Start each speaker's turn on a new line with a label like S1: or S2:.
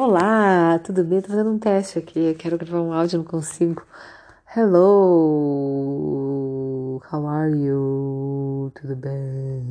S1: Olá, tudo bem? Tô fazendo um teste aqui. Eu quero gravar um áudio, não consigo. Hello, how are you? Tudo bem?